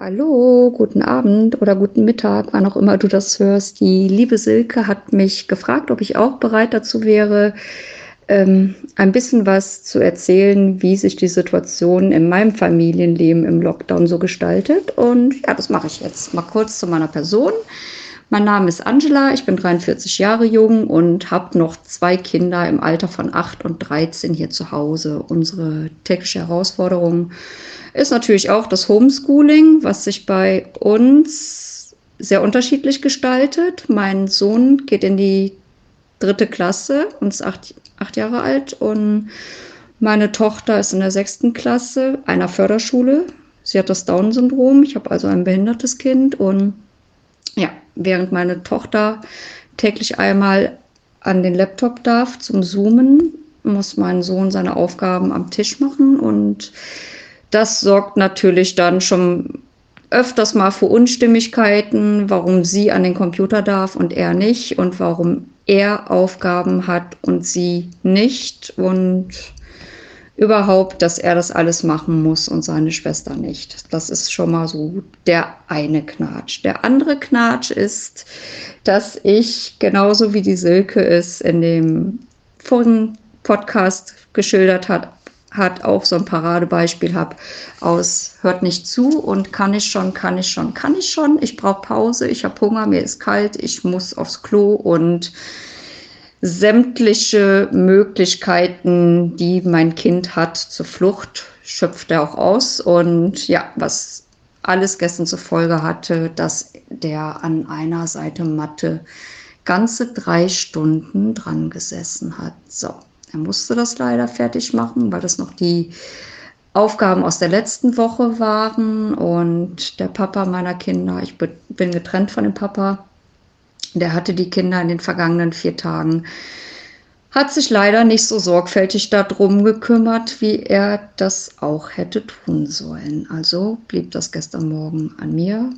Hallo, guten Abend oder guten Mittag, wann auch immer du das hörst. Die liebe Silke hat mich gefragt, ob ich auch bereit dazu wäre, ähm, ein bisschen was zu erzählen, wie sich die Situation in meinem Familienleben im Lockdown so gestaltet. Und ja, das mache ich jetzt mal kurz zu meiner Person. Mein Name ist Angela, ich bin 43 Jahre jung und habe noch zwei Kinder im Alter von 8 und 13 hier zu Hause. Unsere tägliche Herausforderung ist natürlich auch das Homeschooling, was sich bei uns sehr unterschiedlich gestaltet. Mein Sohn geht in die dritte Klasse und ist acht, acht Jahre alt und meine Tochter ist in der sechsten Klasse einer Förderschule. Sie hat das Down-Syndrom. Ich habe also ein behindertes Kind und ja, während meine Tochter täglich einmal an den Laptop darf zum Zoomen, muss mein Sohn seine Aufgaben am Tisch machen und das sorgt natürlich dann schon öfters mal für Unstimmigkeiten, warum sie an den Computer darf und er nicht und warum er Aufgaben hat und sie nicht. Und überhaupt, dass er das alles machen muss und seine Schwester nicht. Das ist schon mal so der eine Knatsch. Der andere Knatsch ist, dass ich genauso wie die Silke es in dem vorigen Podcast geschildert hat, hat auch so ein Paradebeispiel habe aus hört nicht zu und kann ich schon, kann ich schon, kann ich schon. Ich brauche Pause, ich habe Hunger, mir ist kalt, ich muss aufs Klo und sämtliche Möglichkeiten, die mein Kind hat zur Flucht, schöpft er auch aus. Und ja, was alles gestern zur Folge hatte, dass der an einer Seite Matte ganze drei Stunden dran gesessen hat. So, er musste das leider fertig machen, weil das noch die Aufgaben aus der letzten Woche waren. Und der Papa meiner Kinder, ich bin getrennt von dem Papa, der hatte die Kinder in den vergangenen vier Tagen, hat sich leider nicht so sorgfältig darum gekümmert, wie er das auch hätte tun sollen. Also blieb das gestern Morgen an mir,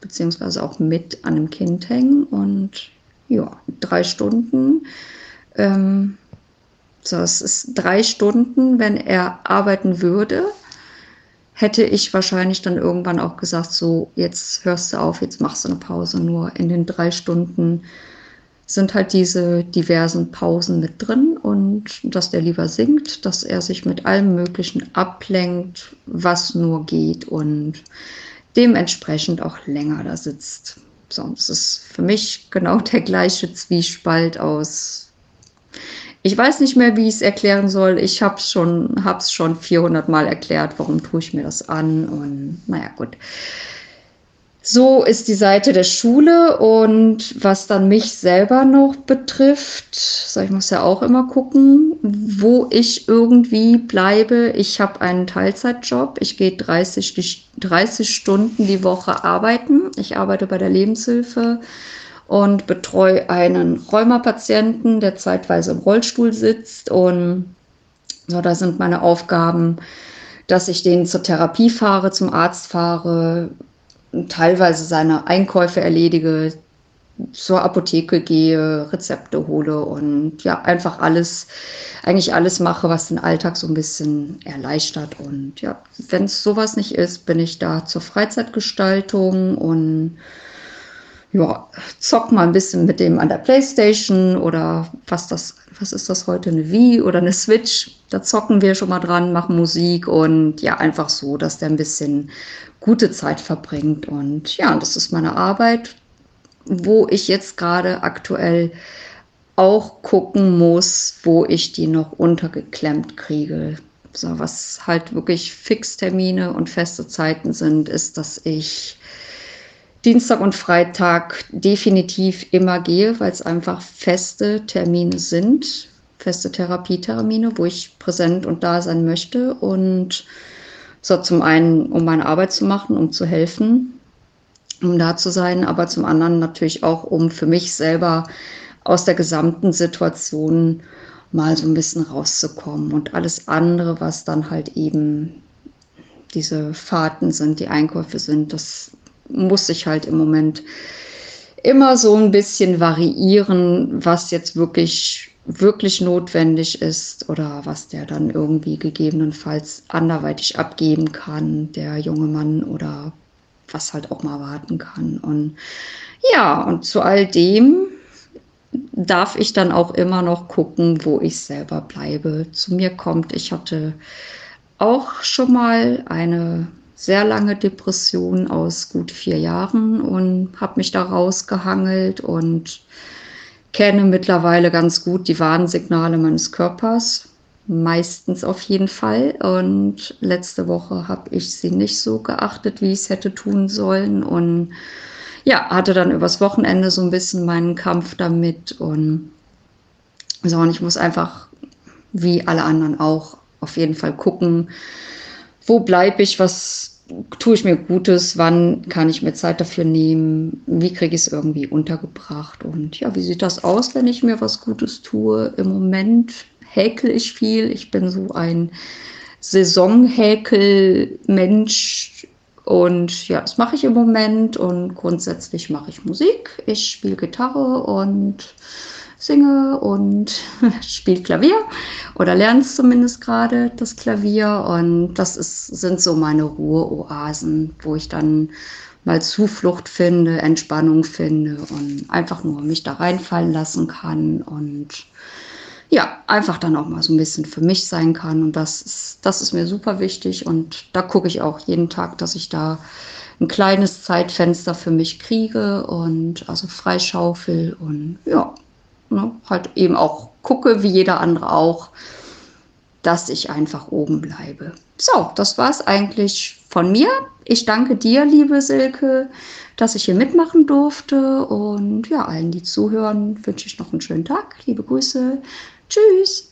beziehungsweise auch mit an dem Kind hängen. Und ja, drei Stunden ähm, so, es ist drei Stunden, wenn er arbeiten würde, hätte ich wahrscheinlich dann irgendwann auch gesagt, so, jetzt hörst du auf, jetzt machst du eine Pause. Nur in den drei Stunden sind halt diese diversen Pausen mit drin und dass der lieber singt, dass er sich mit allem Möglichen ablenkt, was nur geht und dementsprechend auch länger da sitzt. So, das ist für mich genau der gleiche Zwiespalt aus ich weiß nicht mehr, wie ich es erklären soll. Ich habe es schon, hab's schon 400 Mal erklärt, warum tue ich mir das an. Und naja, gut. So ist die Seite der Schule und was dann mich selber noch betrifft, so ich muss ja auch immer gucken, wo ich irgendwie bleibe. Ich habe einen Teilzeitjob. Ich gehe 30, 30 Stunden die Woche arbeiten. Ich arbeite bei der Lebenshilfe und betreue einen Rheumapatienten, der zeitweise im Rollstuhl sitzt. Und so, da sind meine Aufgaben, dass ich den zur Therapie fahre, zum Arzt fahre, teilweise seine Einkäufe erledige, zur Apotheke gehe, Rezepte hole und ja, einfach alles, eigentlich alles mache, was den Alltag so ein bisschen erleichtert. Und ja, wenn es sowas nicht ist, bin ich da zur Freizeitgestaltung und ja, zock mal ein bisschen mit dem an der Playstation oder was das, was ist das heute, eine Wii oder eine Switch. Da zocken wir schon mal dran, machen Musik und ja, einfach so, dass der ein bisschen gute Zeit verbringt. Und ja, das ist meine Arbeit, wo ich jetzt gerade aktuell auch gucken muss, wo ich die noch untergeklemmt kriege. So, was halt wirklich Fixtermine und feste Zeiten sind, ist, dass ich Dienstag und Freitag definitiv immer gehe, weil es einfach feste Termine sind, feste Therapietermine, wo ich präsent und da sein möchte. Und so zum einen, um meine Arbeit zu machen, um zu helfen, um da zu sein, aber zum anderen natürlich auch, um für mich selber aus der gesamten Situation mal so ein bisschen rauszukommen. Und alles andere, was dann halt eben diese Fahrten sind, die Einkäufe sind, das muss sich halt im Moment immer so ein bisschen variieren, was jetzt wirklich wirklich notwendig ist oder was der dann irgendwie gegebenenfalls anderweitig abgeben kann, der junge Mann oder was halt auch mal warten kann. Und ja, und zu all dem darf ich dann auch immer noch gucken, wo ich selber bleibe. Zu mir kommt, ich hatte auch schon mal eine sehr lange Depression aus gut vier Jahren und habe mich da rausgehangelt und kenne mittlerweile ganz gut die Warnsignale meines Körpers. Meistens auf jeden Fall. Und letzte Woche habe ich sie nicht so geachtet, wie ich es hätte tun sollen. Und ja, hatte dann übers Wochenende so ein bisschen meinen Kampf damit. Und so, und ich muss einfach, wie alle anderen auch, auf jeden Fall gucken, wo bleibe ich, was tue ich mir Gutes, wann kann ich mir Zeit dafür nehmen, wie kriege ich es irgendwie untergebracht und ja, wie sieht das aus, wenn ich mir was Gutes tue? Im Moment häkel ich viel, ich bin so ein Saisonhäkel-Mensch und ja, das mache ich im Moment und grundsätzlich mache ich Musik, ich spiele Gitarre und singe und spiele Klavier oder lerne es zumindest gerade das Klavier. Und das ist, sind so meine Ruheoasen, wo ich dann mal Zuflucht finde, Entspannung finde und einfach nur mich da reinfallen lassen kann und ja, einfach dann auch mal so ein bisschen für mich sein kann. Und das ist, das ist mir super wichtig. Und da gucke ich auch jeden Tag, dass ich da ein kleines Zeitfenster für mich kriege und also freischaufel und ja, ne, halt eben auch gucke, wie jeder andere auch, dass ich einfach oben bleibe. So, das war es eigentlich von mir. Ich danke dir, liebe Silke, dass ich hier mitmachen durfte. Und ja, allen, die zuhören, wünsche ich noch einen schönen Tag. Liebe Grüße. Tschüss.